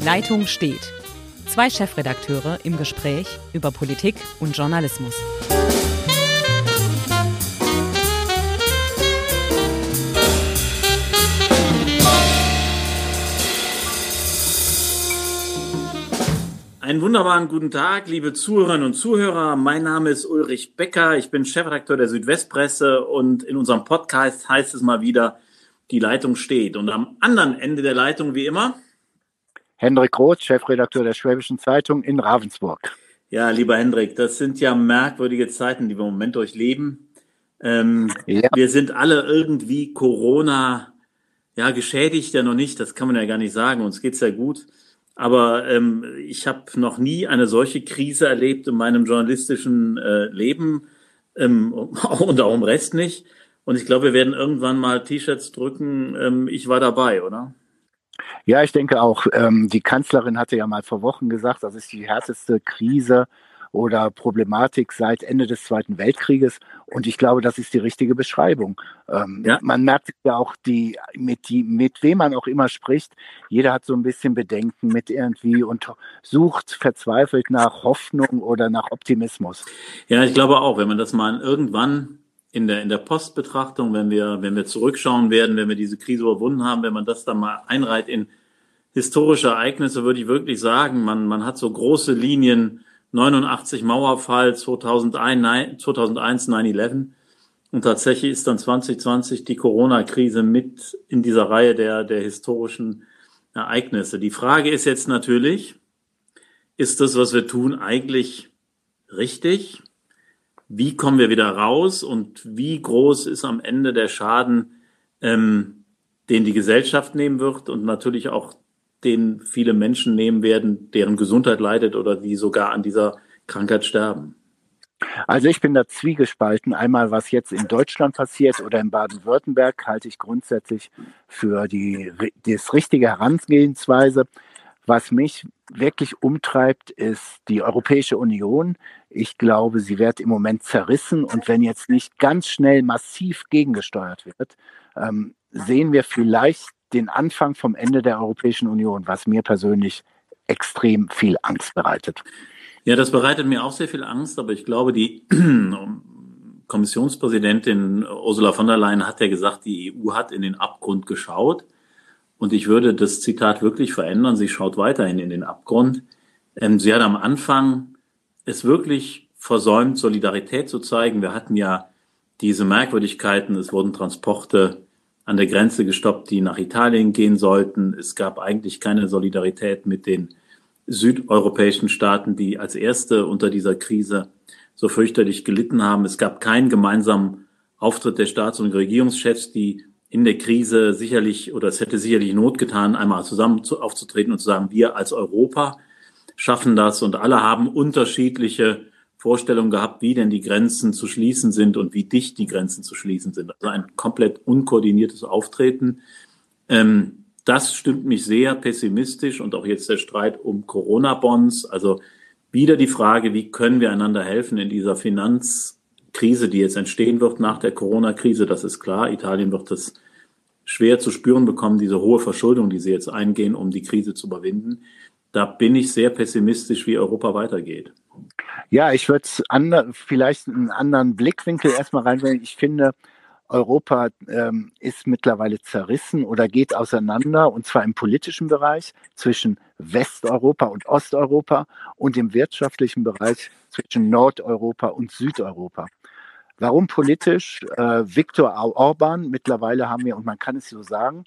Die Leitung steht. Zwei Chefredakteure im Gespräch über Politik und Journalismus. Einen wunderbaren guten Tag, liebe Zuhörerinnen und Zuhörer. Mein Name ist Ulrich Becker. Ich bin Chefredakteur der Südwestpresse und in unserem Podcast heißt es mal wieder, die Leitung steht. Und am anderen Ende der Leitung, wie immer, Hendrik Roth, Chefredakteur der Schwäbischen Zeitung in Ravensburg. Ja, lieber Hendrik, das sind ja merkwürdige Zeiten, die wir im Moment durchleben. Ähm, ja. Wir sind alle irgendwie Corona ja geschädigt, ja noch nicht, das kann man ja gar nicht sagen. Uns geht's ja gut. Aber ähm, ich habe noch nie eine solche Krise erlebt in meinem journalistischen äh, Leben ähm, und auch im Rest nicht. Und ich glaube, wir werden irgendwann mal T-Shirts drücken. Ähm, ich war dabei, oder? Ja, ich denke auch. Ähm, die Kanzlerin hatte ja mal vor Wochen gesagt, das ist die härteste Krise oder Problematik seit Ende des Zweiten Weltkrieges. Und ich glaube, das ist die richtige Beschreibung. Ähm, ja. Man merkt ja auch, die, mit, die, mit wem man auch immer spricht, jeder hat so ein bisschen Bedenken mit irgendwie und sucht verzweifelt nach Hoffnung oder nach Optimismus. Ja, ich glaube auch, wenn man das mal irgendwann in der, in der Postbetrachtung, wenn wir, wenn wir zurückschauen werden, wenn wir diese Krise überwunden haben, wenn man das dann mal einreiht in historische Ereignisse, würde ich wirklich sagen, man, man hat so große Linien 89 Mauerfall, 2001, 2001 9-11. Und tatsächlich ist dann 2020 die Corona-Krise mit in dieser Reihe der, der historischen Ereignisse. Die Frage ist jetzt natürlich, ist das, was wir tun, eigentlich richtig? Wie kommen wir wieder raus und wie groß ist am Ende der Schaden, ähm, den die Gesellschaft nehmen wird und natürlich auch den viele Menschen nehmen werden, deren Gesundheit leidet oder die sogar an dieser Krankheit sterben? Also ich bin da zwiegespalten. Einmal, was jetzt in Deutschland passiert oder in Baden-Württemberg, halte ich grundsätzlich für die das richtige Herangehensweise. Was mich wirklich umtreibt, ist die Europäische Union. Ich glaube, sie wird im Moment zerrissen und wenn jetzt nicht ganz schnell massiv gegengesteuert wird, ähm, sehen wir vielleicht den Anfang vom Ende der Europäischen Union, was mir persönlich extrem viel Angst bereitet. Ja, das bereitet mir auch sehr viel Angst, aber ich glaube, die Kommissionspräsidentin Ursula von der Leyen hat ja gesagt, die EU hat in den Abgrund geschaut. Und ich würde das Zitat wirklich verändern. Sie schaut weiterhin in den Abgrund. Ähm, sie hat am Anfang es wirklich versäumt, Solidarität zu zeigen. Wir hatten ja diese Merkwürdigkeiten. Es wurden Transporte an der Grenze gestoppt, die nach Italien gehen sollten. Es gab eigentlich keine Solidarität mit den südeuropäischen Staaten, die als erste unter dieser Krise so fürchterlich gelitten haben. Es gab keinen gemeinsamen Auftritt der Staats- und Regierungschefs, die in der Krise sicherlich oder es hätte sicherlich Not getan, einmal zusammen aufzutreten und zu sagen, wir als Europa schaffen das und alle haben unterschiedliche Vorstellung gehabt, wie denn die Grenzen zu schließen sind und wie dicht die Grenzen zu schließen sind. Also ein komplett unkoordiniertes Auftreten. Ähm, das stimmt mich sehr pessimistisch und auch jetzt der Streit um Corona-Bonds. Also wieder die Frage, wie können wir einander helfen in dieser Finanzkrise, die jetzt entstehen wird nach der Corona-Krise. Das ist klar. Italien wird das schwer zu spüren bekommen, diese hohe Verschuldung, die sie jetzt eingehen, um die Krise zu überwinden. Da bin ich sehr pessimistisch, wie Europa weitergeht. Ja, ich würde vielleicht einen anderen Blickwinkel erstmal reinbringen. Ich finde, Europa ähm, ist mittlerweile zerrissen oder geht auseinander, und zwar im politischen Bereich zwischen Westeuropa und Osteuropa und im wirtschaftlichen Bereich zwischen Nordeuropa und Südeuropa. Warum politisch? Äh, Viktor Orban, mittlerweile haben wir, und man kann es so sagen,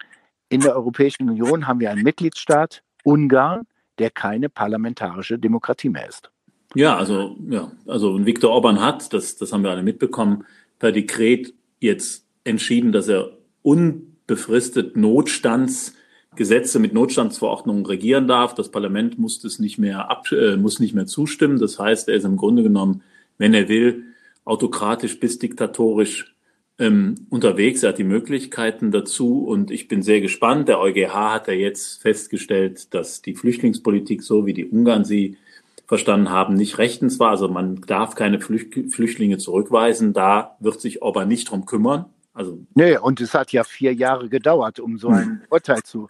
in der Europäischen Union haben wir einen Mitgliedstaat, Ungarn, der keine parlamentarische Demokratie mehr ist. Ja, also, ja, also Viktor Orban hat, das, das haben wir alle mitbekommen, per Dekret jetzt entschieden, dass er unbefristet Notstandsgesetze mit Notstandsverordnungen regieren darf. Das Parlament muss das nicht mehr ab, äh, muss nicht mehr zustimmen. Das heißt, er ist im Grunde genommen, wenn er will, autokratisch bis diktatorisch ähm, unterwegs. Er hat die Möglichkeiten dazu und ich bin sehr gespannt. Der EuGH hat ja jetzt festgestellt, dass die Flüchtlingspolitik, so wie die Ungarn sie verstanden haben, nicht rechtens war. Also man darf keine Flüchtlinge zurückweisen. Da wird sich Orban nicht drum kümmern. Also nee, und es hat ja vier Jahre gedauert, um so ein hm. Urteil zu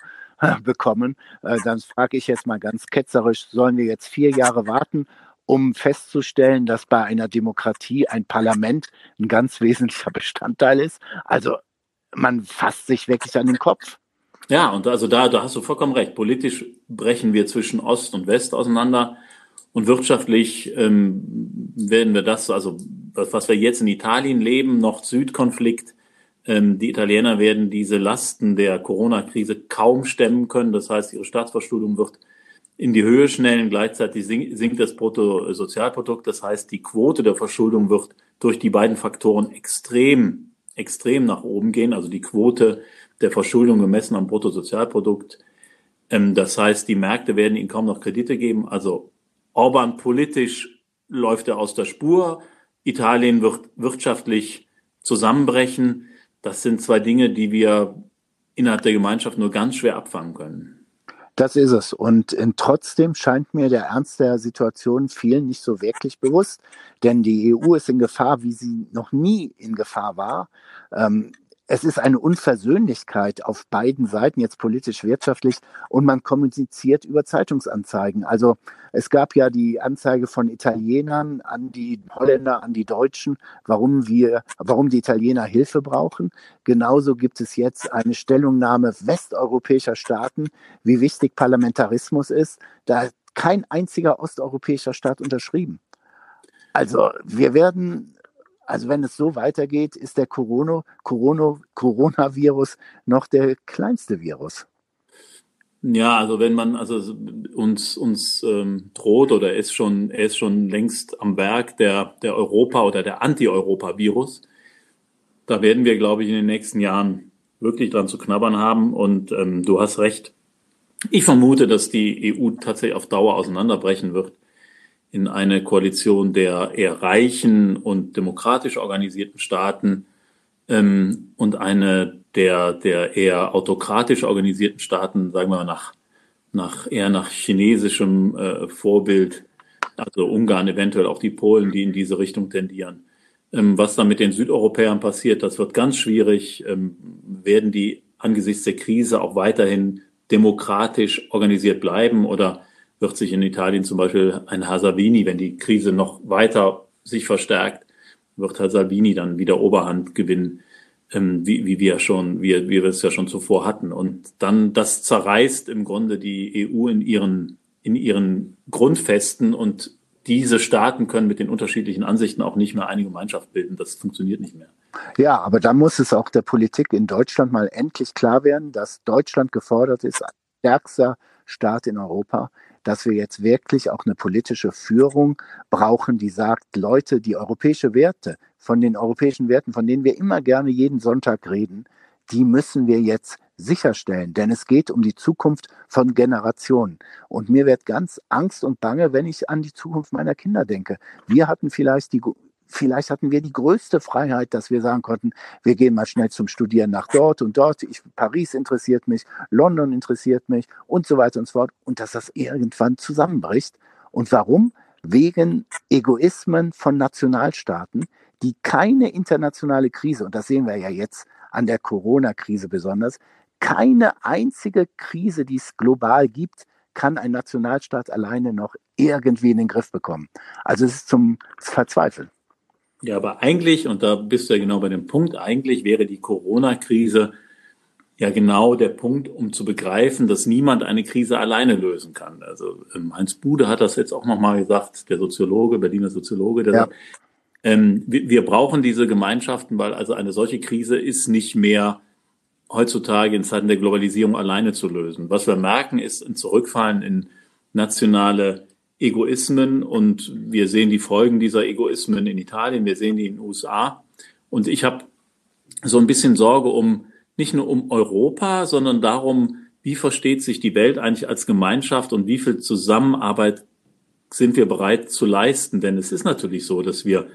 bekommen, äh, dann frage ich jetzt mal ganz ketzerisch, sollen wir jetzt vier Jahre warten, um festzustellen, dass bei einer Demokratie ein Parlament ein ganz wesentlicher Bestandteil ist? Also man fasst sich wirklich an den Kopf. Ja, und also da, da hast du vollkommen recht. Politisch brechen wir zwischen Ost und West auseinander. Und wirtschaftlich ähm, werden wir das, also was wir jetzt in Italien leben, Nord-Süd-Konflikt, ähm, die Italiener werden diese Lasten der Corona-Krise kaum stemmen können. Das heißt, ihre Staatsverschuldung wird in die Höhe schnellen. Gleichzeitig sinkt das Bruttosozialprodukt. Das heißt, die Quote der Verschuldung wird durch die beiden Faktoren extrem, extrem nach oben gehen. Also die Quote der Verschuldung gemessen am Bruttosozialprodukt. Ähm, das heißt, die Märkte werden ihnen kaum noch Kredite geben. Also Orban politisch läuft er aus der Spur. Italien wird wirtschaftlich zusammenbrechen. Das sind zwei Dinge, die wir innerhalb der Gemeinschaft nur ganz schwer abfangen können. Das ist es. Und äh, trotzdem scheint mir der Ernst der Situation vielen nicht so wirklich bewusst. Denn die EU ist in Gefahr, wie sie noch nie in Gefahr war. Ähm, es ist eine Unversöhnlichkeit auf beiden Seiten, jetzt politisch, wirtschaftlich, und man kommuniziert über Zeitungsanzeigen. Also es gab ja die Anzeige von Italienern an die Holländer, an die Deutschen, warum wir, warum die Italiener Hilfe brauchen. Genauso gibt es jetzt eine Stellungnahme westeuropäischer Staaten, wie wichtig Parlamentarismus ist. Da hat kein einziger osteuropäischer Staat unterschrieben. Also wir werden also wenn es so weitergeht, ist der Corona, Corona, Coronavirus noch der kleinste Virus. Ja, also wenn man also uns uns ähm, droht oder er ist schon er ist schon längst am Werk der der Europa oder der Anti-Europa-Virus, da werden wir, glaube ich, in den nächsten Jahren wirklich dran zu knabbern haben. Und ähm, du hast recht. Ich vermute, dass die EU tatsächlich auf Dauer auseinanderbrechen wird in eine Koalition der eher reichen und demokratisch organisierten Staaten ähm, und eine der, der eher autokratisch organisierten Staaten, sagen wir mal nach, nach eher nach chinesischem äh, Vorbild, also Ungarn, eventuell auch die Polen, die in diese Richtung tendieren. Ähm, was dann mit den Südeuropäern passiert, das wird ganz schwierig. Ähm, werden die angesichts der Krise auch weiterhin demokratisch organisiert bleiben oder wird sich in Italien zum Beispiel ein Hasavini, wenn die Krise noch weiter sich verstärkt, wird Hasavini dann wieder Oberhand gewinnen, ähm, wie, wie wir schon, wie, wie wir es ja schon zuvor hatten. Und dann das zerreißt im Grunde die EU in ihren, in ihren Grundfesten und diese Staaten können mit den unterschiedlichen Ansichten auch nicht mehr eine Gemeinschaft bilden. Das funktioniert nicht mehr. Ja, aber da muss es auch der Politik in Deutschland mal endlich klar werden, dass Deutschland gefordert ist, stärkster Staat in Europa, dass wir jetzt wirklich auch eine politische Führung brauchen, die sagt, Leute, die europäische Werte, von den europäischen Werten, von denen wir immer gerne jeden Sonntag reden, die müssen wir jetzt sicherstellen, denn es geht um die Zukunft von Generationen. Und mir wird ganz Angst und Bange, wenn ich an die Zukunft meiner Kinder denke. Wir hatten vielleicht die vielleicht hatten wir die größte Freiheit, dass wir sagen konnten, wir gehen mal schnell zum Studieren nach dort und dort. Ich, Paris interessiert mich, London interessiert mich und so weiter und so fort. Und dass das irgendwann zusammenbricht. Und warum? Wegen Egoismen von Nationalstaaten, die keine internationale Krise, und das sehen wir ja jetzt an der Corona-Krise besonders, keine einzige Krise, die es global gibt, kann ein Nationalstaat alleine noch irgendwie in den Griff bekommen. Also es ist zum Verzweifeln. Ja, aber eigentlich, und da bist du ja genau bei dem Punkt, eigentlich wäre die Corona-Krise ja genau der Punkt, um zu begreifen, dass niemand eine Krise alleine lösen kann. Also ähm, Heinz Bude hat das jetzt auch nochmal gesagt, der Soziologe, Berliner Soziologe, der ja. sagt, ähm, wir, wir brauchen diese Gemeinschaften, weil also eine solche Krise ist nicht mehr heutzutage in Zeiten der Globalisierung alleine zu lösen. Was wir merken, ist ein Zurückfallen in nationale Egoismen und wir sehen die Folgen dieser Egoismen in Italien, wir sehen die in den USA. Und ich habe so ein bisschen Sorge um nicht nur um Europa, sondern darum, wie versteht sich die Welt eigentlich als Gemeinschaft und wie viel Zusammenarbeit sind wir bereit zu leisten? Denn es ist natürlich so, dass wir,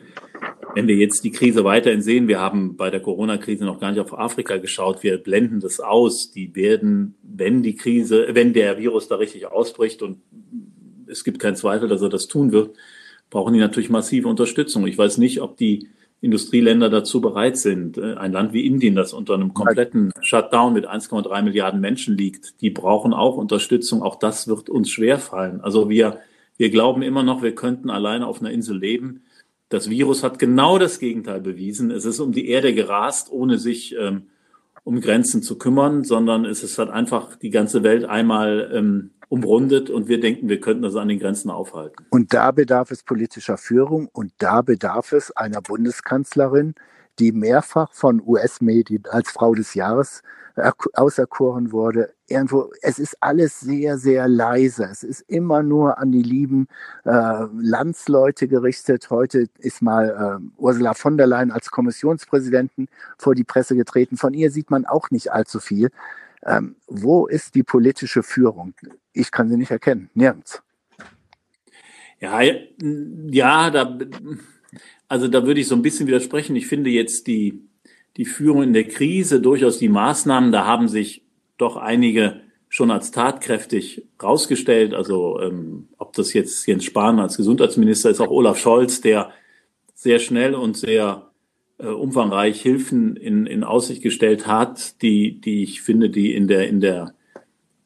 wenn wir jetzt die Krise weiterhin sehen, wir haben bei der Corona-Krise noch gar nicht auf Afrika geschaut, wir blenden das aus. Die werden, wenn die Krise, wenn der Virus da richtig ausbricht und es gibt keinen Zweifel, dass er das tun wird, brauchen die natürlich massive Unterstützung. Ich weiß nicht, ob die Industrieländer dazu bereit sind. Äh, ein Land wie Indien, das unter einem kompletten Shutdown mit 1,3 Milliarden Menschen liegt, die brauchen auch Unterstützung. Auch das wird uns schwerfallen. Also wir, wir glauben immer noch, wir könnten alleine auf einer Insel leben. Das Virus hat genau das Gegenteil bewiesen. Es ist um die Erde gerast, ohne sich ähm, um Grenzen zu kümmern, sondern es ist halt einfach die ganze Welt einmal ähm, umrundet und wir denken, wir könnten das an den Grenzen aufhalten. Und da bedarf es politischer Führung und da bedarf es einer Bundeskanzlerin, die mehrfach von US-Medien als Frau des Jahres auserkoren wurde. Irgendwo, es ist alles sehr, sehr leise. Es ist immer nur an die lieben äh, Landsleute gerichtet. Heute ist mal äh, Ursula von der Leyen als Kommissionspräsidentin vor die Presse getreten. Von ihr sieht man auch nicht allzu viel. Ähm, wo ist die politische Führung? Ich kann sie nicht erkennen, nirgends. Ja, ja, da, also da würde ich so ein bisschen widersprechen. Ich finde jetzt die, die Führung in der Krise, durchaus die Maßnahmen, da haben sich doch einige schon als tatkräftig rausgestellt. Also ähm, ob das jetzt Jens Spahn als Gesundheitsminister ist, auch Olaf Scholz, der sehr schnell und sehr umfangreich Hilfen in, in Aussicht gestellt hat, die, die ich finde, die in der, in der,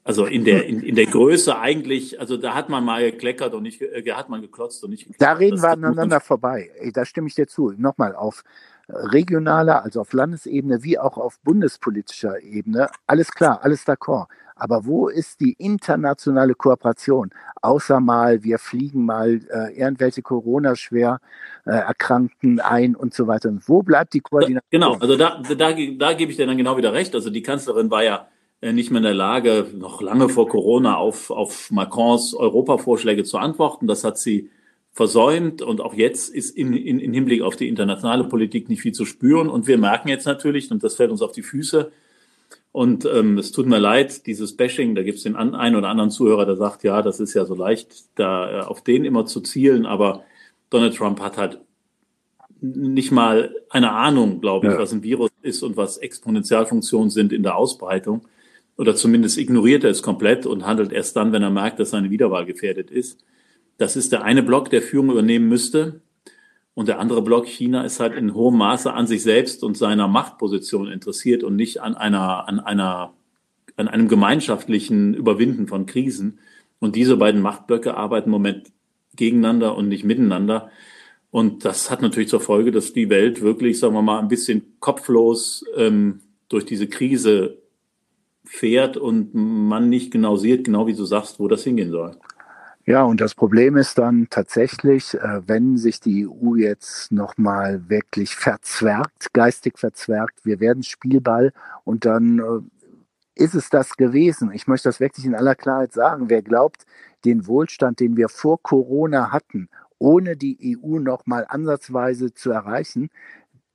also in der, in, in der Größe eigentlich, also da hat man mal gekleckert und nicht, äh, hat man geklotzt und nicht gekleckert. Da reden das, wir aneinander vorbei. Da stimme ich dir zu. Nochmal auf regionaler, also auf Landesebene wie auch auf bundespolitischer Ebene. Alles klar, alles d'accord. Aber wo ist die internationale Kooperation? Außer mal, wir fliegen mal äh, irgendwelche Corona-schwer äh, Erkrankten ein und so weiter. Und wo bleibt die Koordination? Genau, also da, da, da gebe ich dir dann genau wieder recht. Also die Kanzlerin war ja äh, nicht mehr in der Lage, noch lange vor Corona auf, auf Macrons Europavorschläge zu antworten. Das hat sie versäumt und auch jetzt ist in, in, in Hinblick auf die internationale Politik nicht viel zu spüren. Und wir merken jetzt natürlich, und das fällt uns auf die Füße, und ähm, es tut mir leid, dieses Bashing, da gibt es den einen oder anderen Zuhörer, der sagt, ja, das ist ja so leicht, da äh, auf den immer zu zielen, aber Donald Trump hat halt nicht mal eine Ahnung, glaube ich, ja. was ein Virus ist und was Exponentialfunktionen sind in der Ausbreitung. Oder zumindest ignoriert er es komplett und handelt erst dann, wenn er merkt, dass seine Wiederwahl gefährdet ist. Das ist der eine Block, der Führung übernehmen müsste. Und der andere Block China ist halt in hohem Maße an sich selbst und seiner Machtposition interessiert und nicht an einer, an einer, an einem gemeinschaftlichen Überwinden von Krisen. Und diese beiden Machtblöcke arbeiten im Moment gegeneinander und nicht miteinander. Und das hat natürlich zur Folge, dass die Welt wirklich, sagen wir mal, ein bisschen kopflos ähm, durch diese Krise fährt und man nicht genau sieht, genau wie du sagst, wo das hingehen soll. Ja, und das Problem ist dann tatsächlich, äh, wenn sich die EU jetzt nochmal wirklich verzwergt, geistig verzwergt, wir werden Spielball und dann äh, ist es das gewesen. Ich möchte das wirklich in aller Klarheit sagen. Wer glaubt, den Wohlstand, den wir vor Corona hatten, ohne die EU nochmal ansatzweise zu erreichen,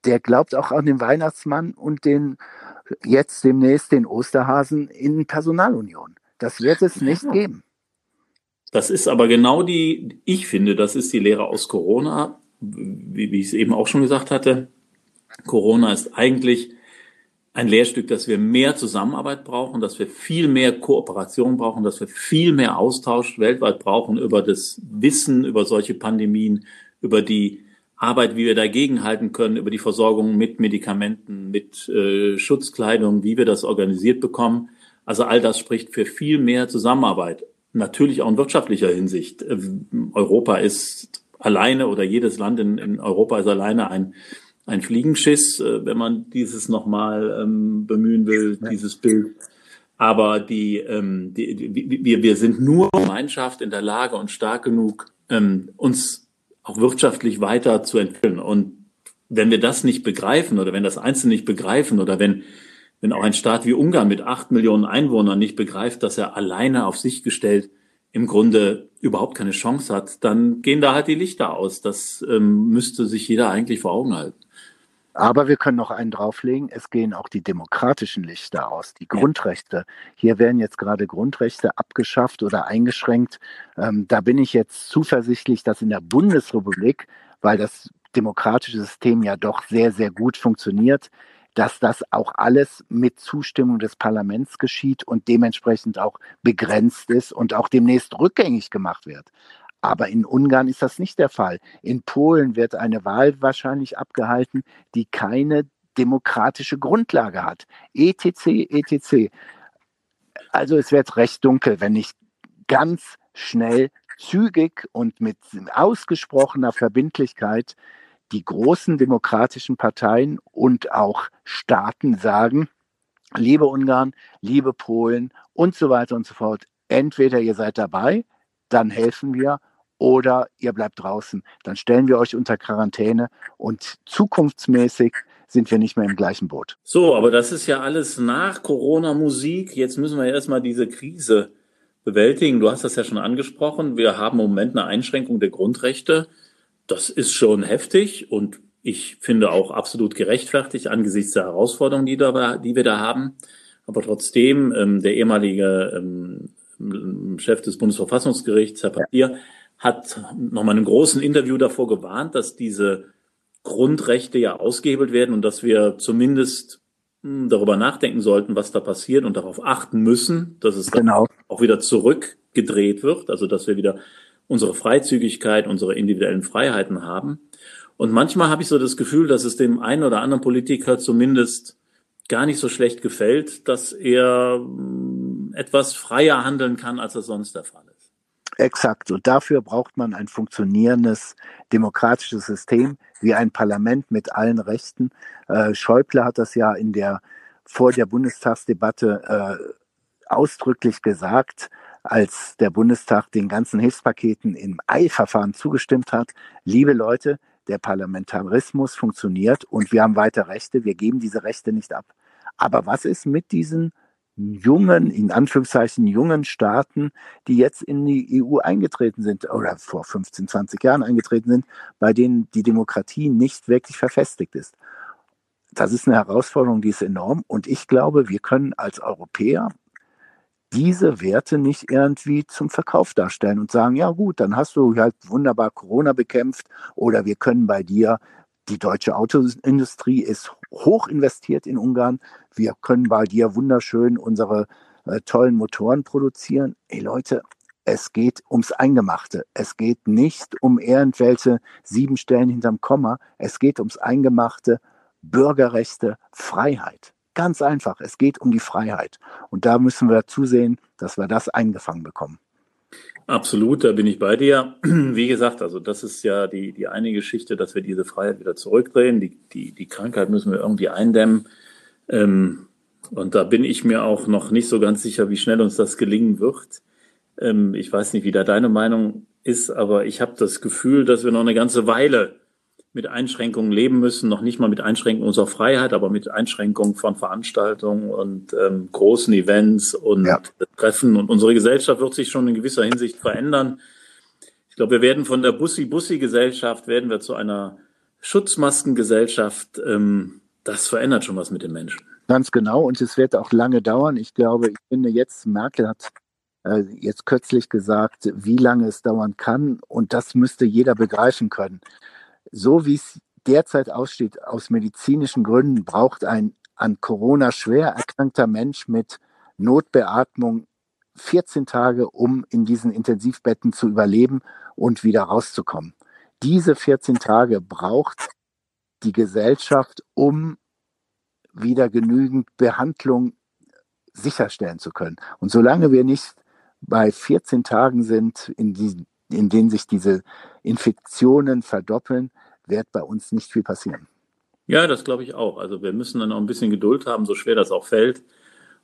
der glaubt auch an den Weihnachtsmann und den jetzt demnächst den Osterhasen in Personalunion. Das wird es nicht geben. Das ist aber genau die, ich finde, das ist die Lehre aus Corona, wie, wie ich es eben auch schon gesagt hatte. Corona ist eigentlich ein Lehrstück, dass wir mehr Zusammenarbeit brauchen, dass wir viel mehr Kooperation brauchen, dass wir viel mehr Austausch weltweit brauchen über das Wissen über solche Pandemien, über die Arbeit, wie wir dagegen halten können, über die Versorgung mit Medikamenten, mit äh, Schutzkleidung, wie wir das organisiert bekommen. Also all das spricht für viel mehr Zusammenarbeit natürlich auch in wirtschaftlicher Hinsicht. Äh, Europa ist alleine oder jedes Land in, in Europa ist alleine ein, ein Fliegenschiss, äh, wenn man dieses nochmal ähm, bemühen will, ja. dieses Bild. Aber die, ähm, die, die, wir, wir sind nur Gemeinschaft in der Lage und stark genug, ähm, uns auch wirtschaftlich weiter zu entwickeln. Und wenn wir das nicht begreifen oder wenn das Einzelne nicht begreifen oder wenn wenn auch ein Staat wie Ungarn mit acht Millionen Einwohnern nicht begreift, dass er alleine auf sich gestellt im Grunde überhaupt keine Chance hat, dann gehen da halt die Lichter aus. Das ähm, müsste sich jeder eigentlich vor Augen halten. Aber wir können noch einen drauflegen, es gehen auch die demokratischen Lichter aus, die Grundrechte. Hier werden jetzt gerade Grundrechte abgeschafft oder eingeschränkt. Ähm, da bin ich jetzt zuversichtlich, dass in der Bundesrepublik, weil das demokratische System ja doch sehr, sehr gut funktioniert, dass das auch alles mit Zustimmung des Parlaments geschieht und dementsprechend auch begrenzt ist und auch demnächst rückgängig gemacht wird. Aber in Ungarn ist das nicht der Fall. In Polen wird eine Wahl wahrscheinlich abgehalten, die keine demokratische Grundlage hat. ETC, ETC. Also es wird recht dunkel, wenn nicht ganz schnell, zügig und mit ausgesprochener Verbindlichkeit die großen demokratischen Parteien und auch Staaten sagen, liebe Ungarn, liebe Polen und so weiter und so fort, entweder ihr seid dabei, dann helfen wir, oder ihr bleibt draußen. Dann stellen wir euch unter Quarantäne und zukunftsmäßig sind wir nicht mehr im gleichen Boot. So, aber das ist ja alles nach Corona-Musik. Jetzt müssen wir erstmal diese Krise bewältigen. Du hast das ja schon angesprochen. Wir haben im Moment eine Einschränkung der Grundrechte. Das ist schon heftig und ich finde auch absolut gerechtfertigt angesichts der Herausforderungen, die, da, die wir da haben. Aber trotzdem, ähm, der ehemalige ähm, Chef des Bundesverfassungsgerichts, Herr Papier, hat nochmal in einem großen Interview davor gewarnt, dass diese Grundrechte ja ausgehebelt werden und dass wir zumindest hm, darüber nachdenken sollten, was da passiert und darauf achten müssen, dass es genau. auch wieder zurückgedreht wird, also dass wir wieder unsere Freizügigkeit, unsere individuellen Freiheiten haben. Und manchmal habe ich so das Gefühl, dass es dem einen oder anderen Politiker zumindest gar nicht so schlecht gefällt, dass er hm, etwas freier handeln kann, als es sonst der Fall ist. Exakt. Und dafür braucht man ein funktionierendes demokratisches System, wie ein Parlament mit allen Rechten. Äh, Schäuble hat das ja in der, vor der Bundestagsdebatte äh, ausdrücklich gesagt, als der Bundestag den ganzen Hilfspaketen im Eilverfahren zugestimmt hat. Liebe Leute, der Parlamentarismus funktioniert und wir haben weiter Rechte. Wir geben diese Rechte nicht ab. Aber was ist mit diesen jungen, in Anführungszeichen jungen Staaten, die jetzt in die EU eingetreten sind oder vor 15, 20 Jahren eingetreten sind, bei denen die Demokratie nicht wirklich verfestigt ist. Das ist eine Herausforderung, die ist enorm. Und ich glaube, wir können als Europäer diese Werte nicht irgendwie zum Verkauf darstellen und sagen, ja gut, dann hast du halt wunderbar Corona bekämpft oder wir können bei dir die deutsche Autoindustrie ist hoch investiert in Ungarn. Wir können bei dir wunderschön unsere äh, tollen Motoren produzieren. Ey Leute, es geht ums Eingemachte. Es geht nicht um irgendwelche sieben Stellen hinterm Komma. Es geht ums Eingemachte, Bürgerrechte, Freiheit. Ganz einfach. Es geht um die Freiheit. Und da müssen wir zusehen, dass wir das eingefangen bekommen. Absolut, da bin ich bei dir. Wie gesagt, also das ist ja die, die eine Geschichte, dass wir diese Freiheit wieder zurückdrehen. Die, die, die Krankheit müssen wir irgendwie eindämmen. Ähm, und da bin ich mir auch noch nicht so ganz sicher, wie schnell uns das gelingen wird. Ähm, ich weiß nicht, wie da deine Meinung ist, aber ich habe das Gefühl, dass wir noch eine ganze Weile mit Einschränkungen leben müssen, noch nicht mal mit Einschränkungen unserer Freiheit, aber mit Einschränkungen von Veranstaltungen und ähm, großen Events und ja. Treffen. Und unsere Gesellschaft wird sich schon in gewisser Hinsicht verändern. Ich glaube, wir werden von der Bussi-Bussi-Gesellschaft werden wir zu einer Schutzmaskengesellschaft. Ähm, das verändert schon was mit den Menschen. Ganz genau. Und es wird auch lange dauern. Ich glaube, ich finde jetzt, Merkel hat äh, jetzt kürzlich gesagt, wie lange es dauern kann. Und das müsste jeder begreifen können so wie es derzeit aussteht, aus medizinischen Gründen braucht ein an Corona schwer erkrankter Mensch mit Notbeatmung 14 Tage, um in diesen Intensivbetten zu überleben und wieder rauszukommen. Diese 14 Tage braucht die Gesellschaft, um wieder genügend Behandlung sicherstellen zu können. Und solange wir nicht bei 14 Tagen sind, in, diesen, in denen sich diese Infektionen verdoppeln, wird bei uns nicht viel passieren. Ja, das glaube ich auch. Also wir müssen dann auch ein bisschen Geduld haben, so schwer das auch fällt.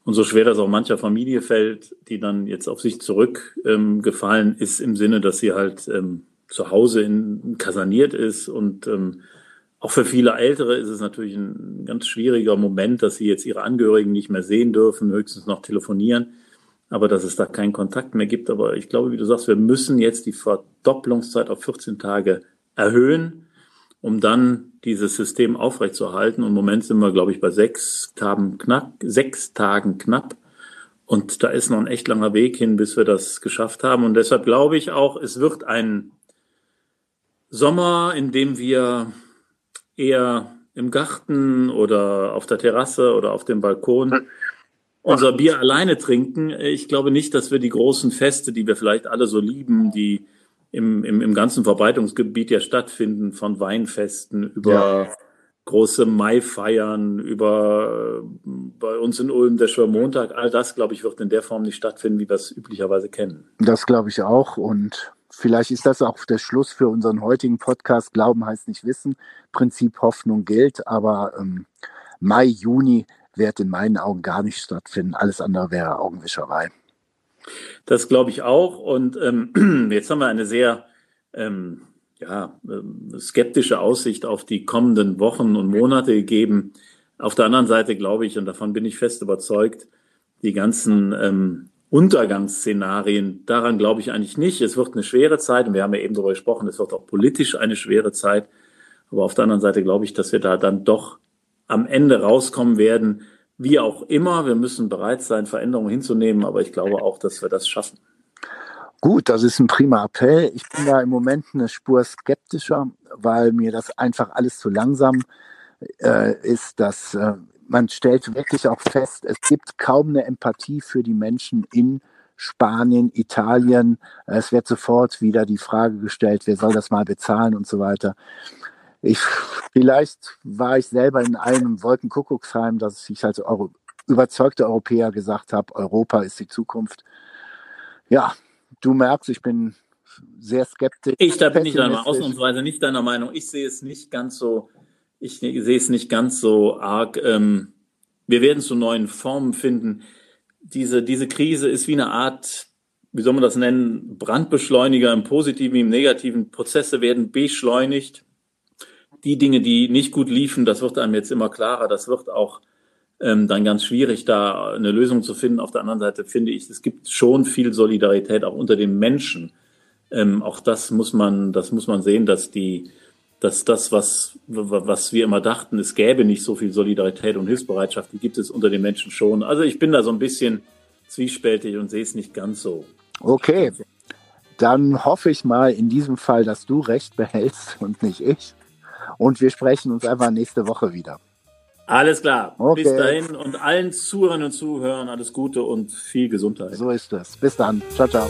Und so schwer das auch mancher Familie fällt, die dann jetzt auf sich zurückgefallen ähm, ist, im Sinne, dass sie halt ähm, zu Hause in, kaserniert ist. Und ähm, auch für viele Ältere ist es natürlich ein ganz schwieriger Moment, dass sie jetzt ihre Angehörigen nicht mehr sehen dürfen, höchstens noch telefonieren, aber dass es da keinen Kontakt mehr gibt. Aber ich glaube, wie du sagst, wir müssen jetzt die Verdopplungszeit auf 14 Tage erhöhen um dann dieses System aufrechtzuerhalten. Und im Moment sind wir, glaube ich, bei sechs Tagen knapp, sechs Tagen knapp. Und da ist noch ein echt langer Weg hin, bis wir das geschafft haben. Und deshalb glaube ich auch, es wird ein Sommer, in dem wir eher im Garten oder auf der Terrasse oder auf dem Balkon unser Bier alleine trinken. Ich glaube nicht, dass wir die großen Feste, die wir vielleicht alle so lieben, die im, im, im ganzen Verbreitungsgebiet ja stattfinden, von Weinfesten über ja. große Maifeiern, über bei uns in Ulm der Schwörmontag, all das, glaube ich, wird in der Form nicht stattfinden, wie wir es üblicherweise kennen. Das glaube ich auch. Und vielleicht ist das auch der Schluss für unseren heutigen Podcast. Glauben heißt nicht wissen. Prinzip Hoffnung gilt, aber ähm, Mai, Juni wird in meinen Augen gar nicht stattfinden. Alles andere wäre Augenwischerei. Das glaube ich auch. Und ähm, jetzt haben wir eine sehr ähm, ja, ähm, skeptische Aussicht auf die kommenden Wochen und Monate gegeben. Auf der anderen Seite glaube ich, und davon bin ich fest überzeugt, die ganzen ähm, Untergangsszenarien, daran glaube ich eigentlich nicht. Es wird eine schwere Zeit und wir haben ja eben darüber gesprochen, es wird auch politisch eine schwere Zeit. Aber auf der anderen Seite glaube ich, dass wir da dann doch am Ende rauskommen werden, wie auch immer, wir müssen bereit sein, Veränderungen hinzunehmen, aber ich glaube auch, dass wir das schaffen. Gut, das ist ein prima Appell. Ich bin da im Moment eine Spur skeptischer, weil mir das einfach alles zu langsam äh, ist, dass äh, man stellt wirklich auch fest, es gibt kaum eine Empathie für die Menschen in Spanien, Italien. Es wird sofort wieder die Frage gestellt, wer soll das mal bezahlen und so weiter. Ich, vielleicht war ich selber in einem Wolkenkuckucksheim, dass ich als Euro, überzeugter Europäer gesagt habe, Europa ist die Zukunft. Ja, du merkst, ich bin sehr skeptisch. Ich, da bin ich dann mal ausnahmsweise nicht deiner Meinung. Ich sehe es nicht ganz so, ich sehe es nicht ganz so arg. Ähm, wir werden zu neuen Formen finden. Diese, diese Krise ist wie eine Art, wie soll man das nennen, Brandbeschleuniger im positiven, im negativen. Prozesse werden beschleunigt die Dinge, die nicht gut liefen, das wird einem jetzt immer klarer. Das wird auch ähm, dann ganz schwierig, da eine Lösung zu finden. Auf der anderen Seite finde ich, es gibt schon viel Solidarität auch unter den Menschen. Ähm, auch das muss man, das muss man sehen, dass die, dass das, was, was wir immer dachten, es gäbe nicht so viel Solidarität und Hilfsbereitschaft, die gibt es unter den Menschen schon. Also ich bin da so ein bisschen zwiespältig und sehe es nicht ganz so. Okay. Dann hoffe ich mal in diesem Fall, dass du recht behältst und nicht ich. Und wir sprechen uns einfach nächste Woche wieder. Alles klar. Okay. Bis dahin und allen Zuhörern und Zuhörern alles Gute und viel Gesundheit. So ist es. Bis dann. Ciao, ciao.